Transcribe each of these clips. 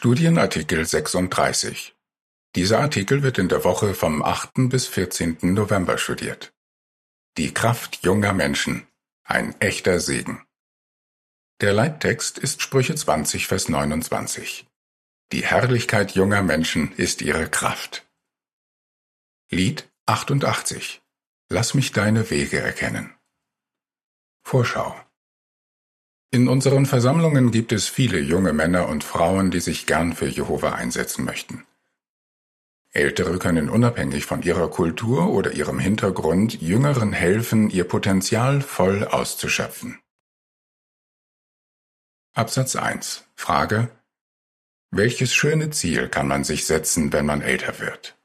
Studienartikel 36. Dieser Artikel wird in der Woche vom 8. bis 14. November studiert. Die Kraft junger Menschen. Ein echter Segen. Der Leittext ist Sprüche 20, Vers 29. Die Herrlichkeit junger Menschen ist ihre Kraft. Lied 88. Lass mich deine Wege erkennen. Vorschau. In unseren Versammlungen gibt es viele junge Männer und Frauen, die sich gern für Jehova einsetzen möchten. Ältere können unabhängig von ihrer Kultur oder ihrem Hintergrund Jüngeren helfen, ihr Potenzial voll auszuschöpfen. Absatz 1. Frage. Welches schöne Ziel kann man sich setzen, wenn man älter wird?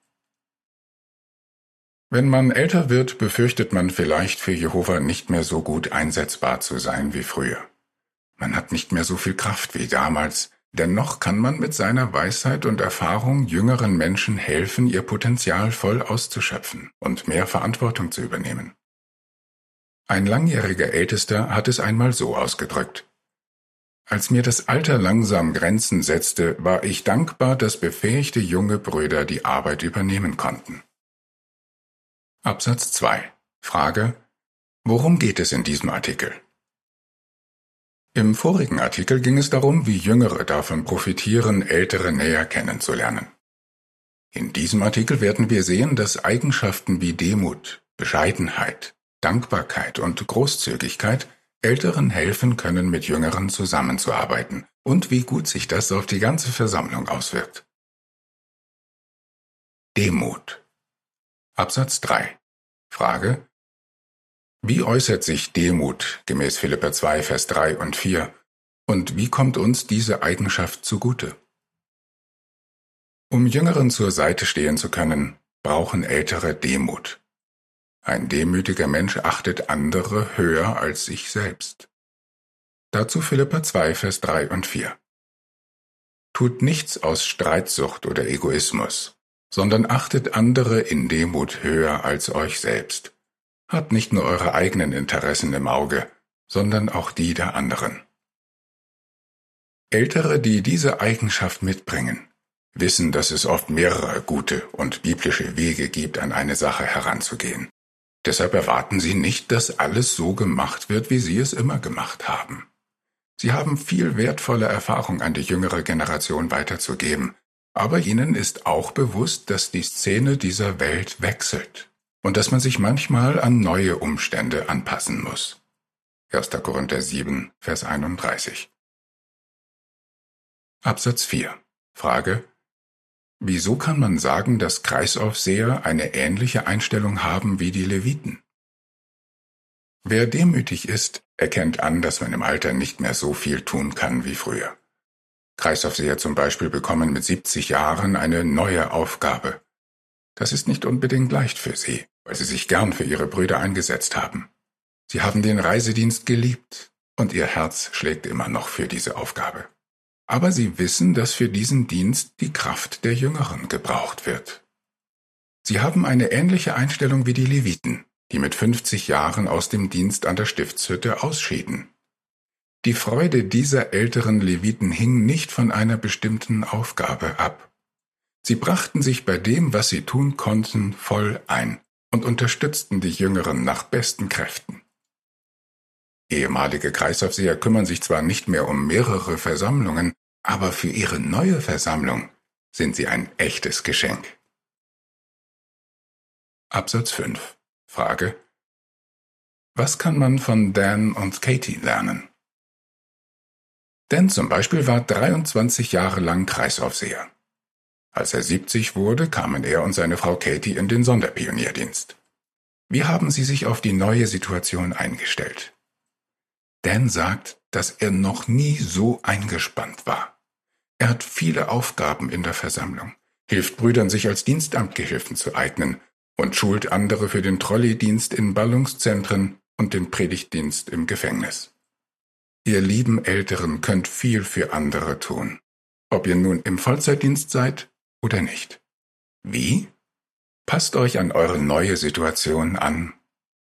Wenn man älter wird, befürchtet man vielleicht für Jehova nicht mehr so gut einsetzbar zu sein wie früher. Man hat nicht mehr so viel Kraft wie damals, dennoch kann man mit seiner Weisheit und Erfahrung jüngeren Menschen helfen, ihr Potenzial voll auszuschöpfen und mehr Verantwortung zu übernehmen. Ein langjähriger Ältester hat es einmal so ausgedrückt. Als mir das Alter langsam Grenzen setzte, war ich dankbar, dass befähigte junge Brüder die Arbeit übernehmen konnten. Absatz 2 Frage Worum geht es in diesem Artikel? Im vorigen Artikel ging es darum, wie Jüngere davon profitieren, Ältere näher kennenzulernen. In diesem Artikel werden wir sehen, dass Eigenschaften wie Demut, Bescheidenheit, Dankbarkeit und Großzügigkeit Älteren helfen können, mit Jüngeren zusammenzuarbeiten und wie gut sich das auf die ganze Versammlung auswirkt. Demut Absatz 3 Frage wie äußert sich Demut gemäß Philipper 2, Vers 3 und 4 und wie kommt uns diese Eigenschaft zugute? Um Jüngeren zur Seite stehen zu können, brauchen Ältere Demut. Ein demütiger Mensch achtet andere höher als sich selbst. Dazu Philippa 2, Vers 3 und 4. Tut nichts aus Streitsucht oder Egoismus, sondern achtet andere in Demut höher als euch selbst. Habt nicht nur eure eigenen Interessen im Auge, sondern auch die der anderen. Ältere, die diese Eigenschaft mitbringen, wissen, dass es oft mehrere gute und biblische Wege gibt, an eine Sache heranzugehen. Deshalb erwarten sie nicht, dass alles so gemacht wird, wie sie es immer gemacht haben. Sie haben viel wertvolle Erfahrung an die jüngere Generation weiterzugeben, aber ihnen ist auch bewusst, dass die Szene dieser Welt wechselt und dass man sich manchmal an neue Umstände anpassen muss. 1. Korinther 7, Vers 31. Absatz 4. Frage. Wieso kann man sagen, dass Kreisaufseher eine ähnliche Einstellung haben wie die Leviten? Wer demütig ist, erkennt an, dass man im Alter nicht mehr so viel tun kann wie früher. Kreisaufseher zum Beispiel bekommen mit 70 Jahren eine neue Aufgabe. Das ist nicht unbedingt leicht für sie weil sie sich gern für ihre Brüder eingesetzt haben. Sie haben den Reisedienst geliebt und ihr Herz schlägt immer noch für diese Aufgabe. Aber sie wissen, dass für diesen Dienst die Kraft der Jüngeren gebraucht wird. Sie haben eine ähnliche Einstellung wie die Leviten, die mit 50 Jahren aus dem Dienst an der Stiftshütte ausschieden. Die Freude dieser älteren Leviten hing nicht von einer bestimmten Aufgabe ab. Sie brachten sich bei dem, was sie tun konnten, voll ein und unterstützten die Jüngeren nach besten Kräften. Ehemalige Kreisaufseher kümmern sich zwar nicht mehr um mehrere Versammlungen, aber für ihre neue Versammlung sind sie ein echtes Geschenk. Absatz 5. Frage. Was kann man von Dan und Katie lernen? Dan zum Beispiel war 23 Jahre lang Kreisaufseher. Als er 70 wurde, kamen er und seine Frau Katie in den Sonderpionierdienst. Wie haben Sie sich auf die neue Situation eingestellt? Dan sagt, dass er noch nie so eingespannt war. Er hat viele Aufgaben in der Versammlung, hilft Brüdern, sich als Dienstamtgehilfen zu eignen und schult andere für den Trolleydienst in Ballungszentren und den Predigtdienst im Gefängnis. Ihr lieben Älteren könnt viel für andere tun, ob ihr nun im Vollzeitdienst seid oder nicht. Wie? Passt euch an eure neue Situation an,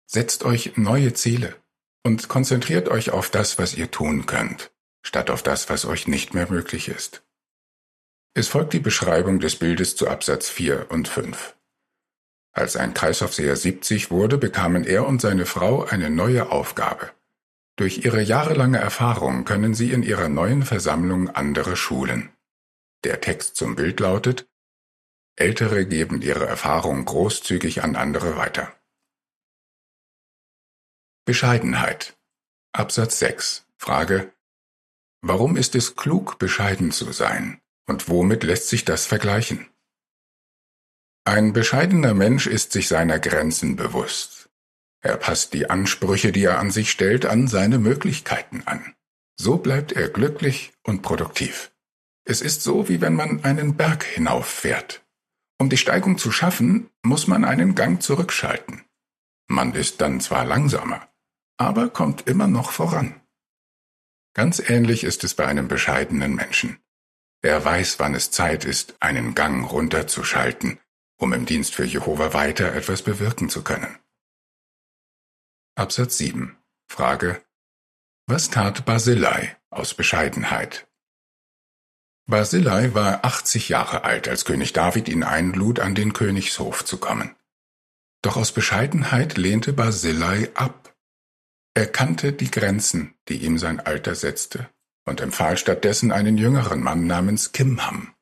setzt euch neue Ziele und konzentriert euch auf das, was ihr tun könnt, statt auf das, was euch nicht mehr möglich ist. Es folgt die Beschreibung des Bildes zu Absatz 4 und 5. Als ein Kreisaufseher 70 wurde, bekamen er und seine Frau eine neue Aufgabe. Durch ihre jahrelange Erfahrung können sie in ihrer neuen Versammlung andere schulen. Der Text zum Bild lautet Ältere geben ihre Erfahrung großzügig an andere weiter. Bescheidenheit Absatz 6 Frage Warum ist es klug, bescheiden zu sein? Und womit lässt sich das vergleichen? Ein bescheidener Mensch ist sich seiner Grenzen bewusst. Er passt die Ansprüche, die er an sich stellt, an seine Möglichkeiten an. So bleibt er glücklich und produktiv. Es ist so, wie wenn man einen Berg hinauffährt. Um die Steigung zu schaffen, muss man einen Gang zurückschalten. Man ist dann zwar langsamer, aber kommt immer noch voran. Ganz ähnlich ist es bei einem bescheidenen Menschen. Er weiß, wann es Zeit ist, einen Gang runterzuschalten um im Dienst für Jehova weiter etwas bewirken zu können. Absatz 7. Frage. Was tat Basilei aus Bescheidenheit? Basilei war 80 Jahre alt, als König David ihn einlud, an den Königshof zu kommen. Doch aus Bescheidenheit lehnte Basilei ab. Er kannte die Grenzen, die ihm sein Alter setzte, und empfahl stattdessen einen jüngeren Mann namens Kimham.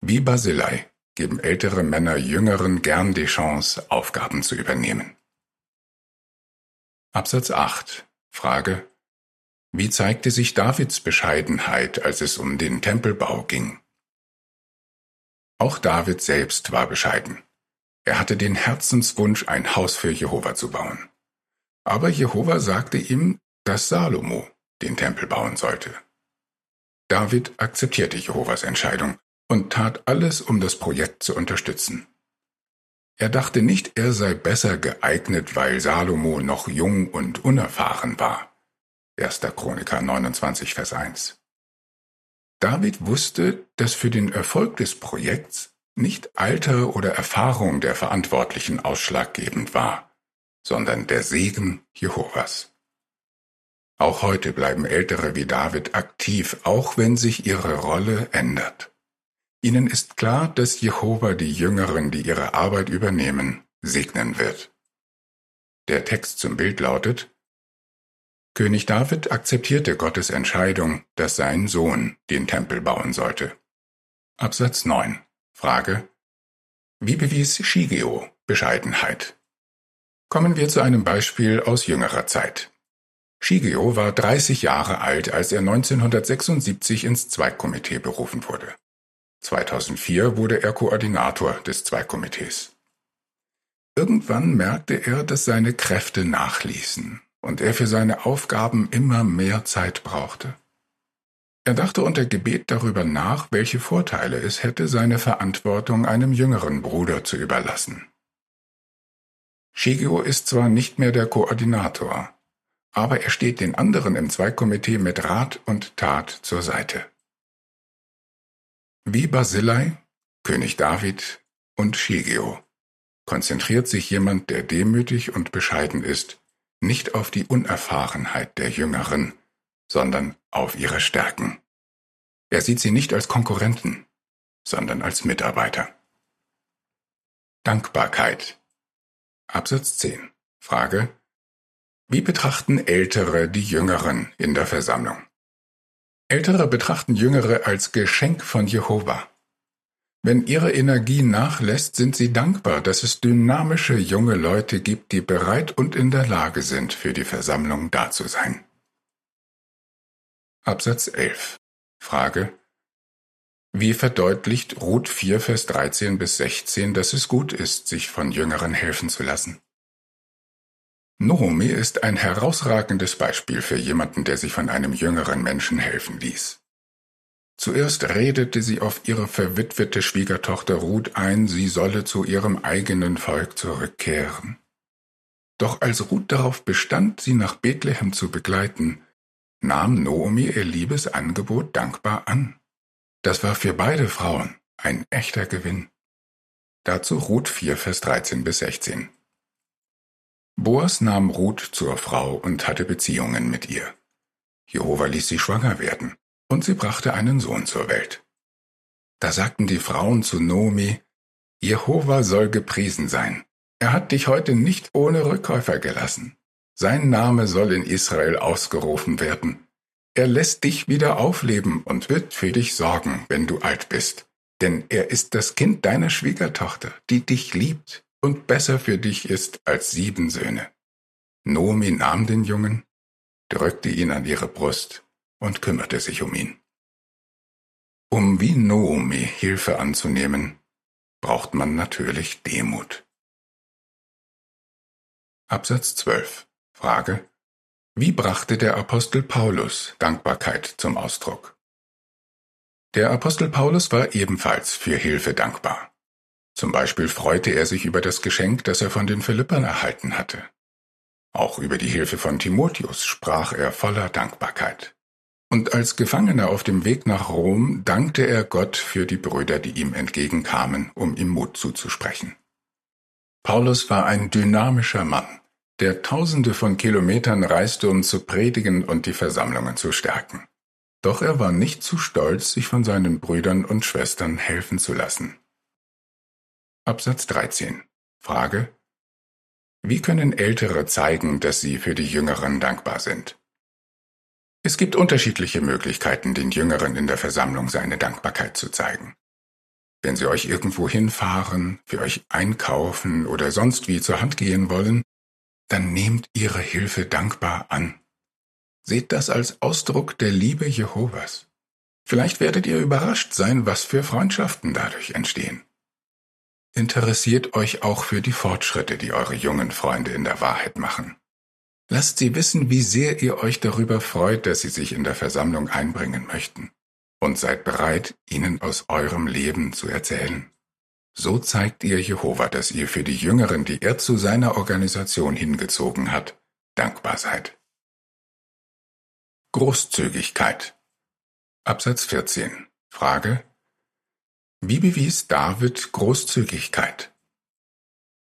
Wie Basilei geben ältere Männer Jüngeren gern die Chance, Aufgaben zu übernehmen. Absatz 8. Frage. Wie zeigte sich Davids Bescheidenheit, als es um den Tempelbau ging? Auch David selbst war bescheiden. Er hatte den Herzenswunsch, ein Haus für Jehova zu bauen. Aber Jehova sagte ihm, dass Salomo den Tempel bauen sollte. David akzeptierte Jehovas Entscheidung und tat alles, um das Projekt zu unterstützen. Er dachte nicht, er sei besser geeignet, weil Salomo noch jung und unerfahren war. 1. Chroniker 29, Vers 1. David wusste, dass für den Erfolg des Projekts nicht Alter oder Erfahrung der Verantwortlichen ausschlaggebend war, sondern der Segen Jehovas. Auch heute bleiben Ältere wie David aktiv, auch wenn sich ihre Rolle ändert. Ihnen ist klar, dass Jehova die Jüngeren, die ihre Arbeit übernehmen, segnen wird. Der Text zum Bild lautet, König David akzeptierte Gottes Entscheidung, dass sein Sohn den Tempel bauen sollte. Absatz 9. Frage. Wie bewies Shigeo Bescheidenheit? Kommen wir zu einem Beispiel aus jüngerer Zeit. Shigeo war 30 Jahre alt, als er 1976 ins Zweigkomitee berufen wurde. 2004 wurde er Koordinator des Zweikomitees. Irgendwann merkte er, dass seine Kräfte nachließen und er für seine Aufgaben immer mehr Zeit brauchte. Er dachte unter Gebet darüber nach, welche Vorteile es hätte, seine Verantwortung einem jüngeren Bruder zu überlassen. Shigeo ist zwar nicht mehr der Koordinator, aber er steht den anderen im Zweigkomitee mit Rat und Tat zur Seite. Wie Basilei, König David und Shigeo konzentriert sich jemand, der demütig und bescheiden ist, nicht auf die Unerfahrenheit der Jüngeren, sondern auf ihre Stärken. Er sieht sie nicht als Konkurrenten, sondern als Mitarbeiter. Dankbarkeit. Absatz 10. Frage. Wie betrachten Ältere die Jüngeren in der Versammlung? Ältere betrachten Jüngere als Geschenk von Jehova. Wenn ihre Energie nachlässt, sind sie dankbar, dass es dynamische junge Leute gibt, die bereit und in der Lage sind, für die Versammlung da zu sein. Absatz 11. Frage. Wie verdeutlicht Ruth 4, Vers 13 bis 16, dass es gut ist, sich von Jüngeren helfen zu lassen? Naomi ist ein herausragendes Beispiel für jemanden, der sich von einem jüngeren Menschen helfen ließ. Zuerst redete sie auf ihre verwitwete Schwiegertochter Ruth ein, sie solle zu ihrem eigenen Volk zurückkehren. Doch als Ruth darauf bestand, sie nach Bethlehem zu begleiten, nahm Naomi ihr liebes Angebot dankbar an. Das war für beide Frauen ein echter Gewinn. Dazu Ruth 4, Vers 13 bis 16. Boas nahm Ruth zur Frau und hatte Beziehungen mit ihr. Jehova ließ sie schwanger werden, und sie brachte einen Sohn zur Welt. Da sagten die Frauen zu Nomi, Jehova soll gepriesen sein. Er hat dich heute nicht ohne Rückkäufer gelassen. Sein Name soll in Israel ausgerufen werden. Er lässt dich wieder aufleben und wird für dich sorgen, wenn du alt bist. Denn er ist das Kind deiner Schwiegertochter, die dich liebt und besser für dich ist als sieben Söhne. Nomi nahm den Jungen, drückte ihn an ihre Brust und kümmerte sich um ihn. Um wie Noomi Hilfe anzunehmen, braucht man natürlich Demut. Absatz 12. Frage. Wie brachte der Apostel Paulus Dankbarkeit zum Ausdruck? Der Apostel Paulus war ebenfalls für Hilfe dankbar. Zum Beispiel freute er sich über das Geschenk, das er von den Philippern erhalten hatte. Auch über die Hilfe von Timotheus sprach er voller Dankbarkeit. Und als Gefangener auf dem Weg nach Rom dankte er Gott für die Brüder, die ihm entgegenkamen, um ihm Mut zuzusprechen. Paulus war ein dynamischer Mann, der Tausende von Kilometern reiste, um zu predigen und die Versammlungen zu stärken. Doch er war nicht zu stolz, sich von seinen Brüdern und Schwestern helfen zu lassen. Absatz 13. Frage. Wie können Ältere zeigen, dass sie für die Jüngeren dankbar sind? Es gibt unterschiedliche Möglichkeiten, den Jüngeren in der Versammlung seine Dankbarkeit zu zeigen. Wenn sie euch irgendwo hinfahren, für euch einkaufen oder sonst wie zur Hand gehen wollen, dann nehmt ihre Hilfe dankbar an. Seht das als Ausdruck der Liebe Jehovas. Vielleicht werdet ihr überrascht sein, was für Freundschaften dadurch entstehen. Interessiert euch auch für die Fortschritte, die eure jungen Freunde in der Wahrheit machen. Lasst sie wissen, wie sehr ihr euch darüber freut, dass sie sich in der Versammlung einbringen möchten. Und seid bereit, ihnen aus eurem Leben zu erzählen. So zeigt ihr Jehova, dass ihr für die Jüngeren, die er zu seiner Organisation hingezogen hat, dankbar seid. Großzügigkeit. Absatz 14. Frage. Wie bewies David Großzügigkeit?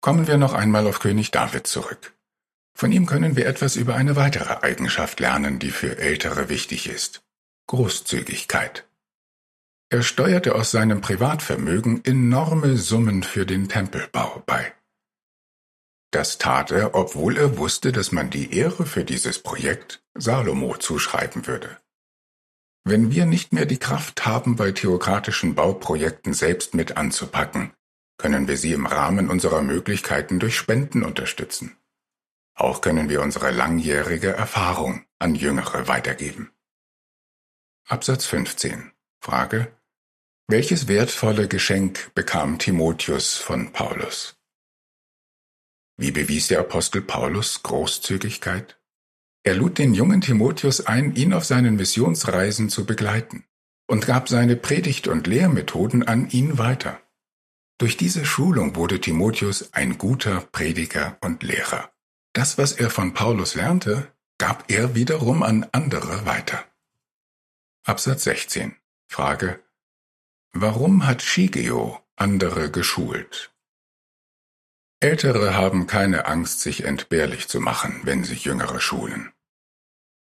Kommen wir noch einmal auf König David zurück. Von ihm können wir etwas über eine weitere Eigenschaft lernen, die für Ältere wichtig ist. Großzügigkeit. Er steuerte aus seinem Privatvermögen enorme Summen für den Tempelbau bei. Das tat er, obwohl er wusste, dass man die Ehre für dieses Projekt Salomo zuschreiben würde. Wenn wir nicht mehr die Kraft haben, bei theokratischen Bauprojekten selbst mit anzupacken, können wir sie im Rahmen unserer Möglichkeiten durch Spenden unterstützen. Auch können wir unsere langjährige Erfahrung an Jüngere weitergeben. Absatz 15. Frage. Welches wertvolle Geschenk bekam Timotheus von Paulus? Wie bewies der Apostel Paulus Großzügigkeit? Er lud den jungen Timotheus ein, ihn auf seinen Missionsreisen zu begleiten und gab seine Predigt- und Lehrmethoden an ihn weiter. Durch diese Schulung wurde Timotheus ein guter Prediger und Lehrer. Das, was er von Paulus lernte, gab er wiederum an andere weiter. Absatz 16. Frage. Warum hat Shigeo andere geschult? Ältere haben keine Angst, sich entbehrlich zu machen, wenn sie Jüngere schulen.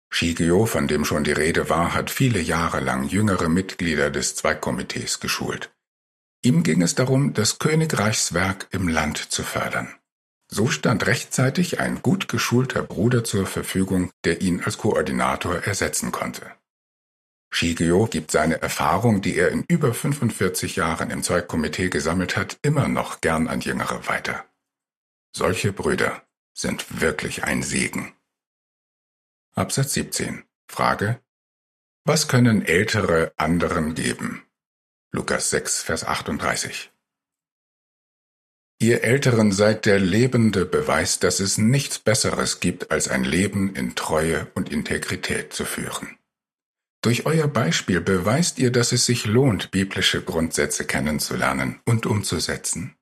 Shigeo, von dem schon die Rede war, hat viele Jahre lang jüngere Mitglieder des Zweigkomitees geschult. Ihm ging es darum, das Königreichswerk im Land zu fördern. So stand rechtzeitig ein gut geschulter Bruder zur Verfügung, der ihn als Koordinator ersetzen konnte. Shigeo gibt seine Erfahrung, die er in über 45 Jahren im Zeugkomitee gesammelt hat, immer noch gern an Jüngere weiter. Solche Brüder sind wirklich ein Segen. Absatz 17. Frage. Was können Ältere anderen geben? Lukas 6, Vers 38. Ihr Älteren seid der lebende Beweis, dass es nichts Besseres gibt, als ein Leben in Treue und Integrität zu führen. Durch euer Beispiel beweist ihr, dass es sich lohnt, biblische Grundsätze kennenzulernen und umzusetzen.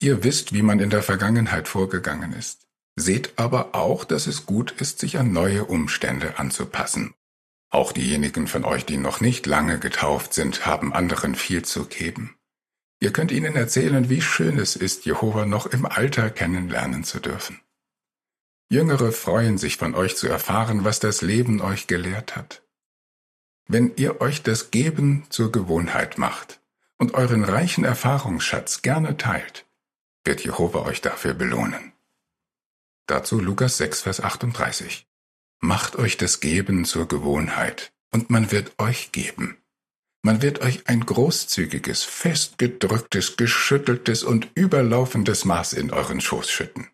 Ihr wisst, wie man in der Vergangenheit vorgegangen ist. Seht aber auch, dass es gut ist, sich an neue Umstände anzupassen. Auch diejenigen von euch, die noch nicht lange getauft sind, haben anderen viel zu geben. Ihr könnt ihnen erzählen, wie schön es ist, Jehova noch im Alter kennenlernen zu dürfen. Jüngere freuen sich von euch zu erfahren, was das Leben euch gelehrt hat. Wenn ihr euch das Geben zur Gewohnheit macht und euren reichen Erfahrungsschatz gerne teilt, wird Jehova euch dafür belohnen. Dazu Lukas 6, Vers 38. Macht euch das Geben zur Gewohnheit, und man wird euch geben. Man wird euch ein großzügiges, festgedrücktes, geschütteltes und überlaufendes Maß in euren Schoß schütten.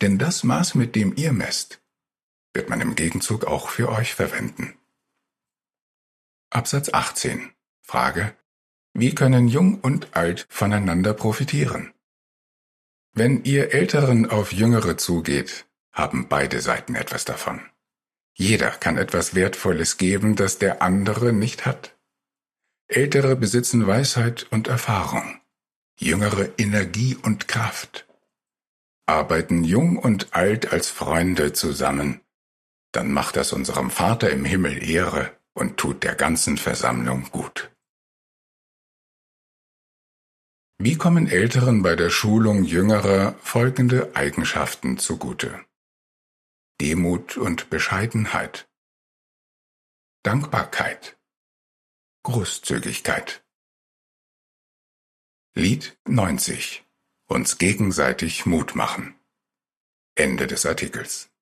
Denn das Maß, mit dem ihr messt, wird man im Gegenzug auch für euch verwenden. Absatz 18. Frage. Wie können Jung und Alt voneinander profitieren? Wenn ihr Älteren auf Jüngere zugeht, haben beide Seiten etwas davon. Jeder kann etwas Wertvolles geben, das der andere nicht hat. Ältere besitzen Weisheit und Erfahrung, Jüngere Energie und Kraft. Arbeiten Jung und Alt als Freunde zusammen, dann macht das unserem Vater im Himmel Ehre und tut der ganzen Versammlung gut. Wie kommen Älteren bei der Schulung Jüngerer folgende Eigenschaften zugute? Demut und Bescheidenheit, Dankbarkeit, Großzügigkeit. Lied 90 Uns gegenseitig Mut machen. Ende des Artikels.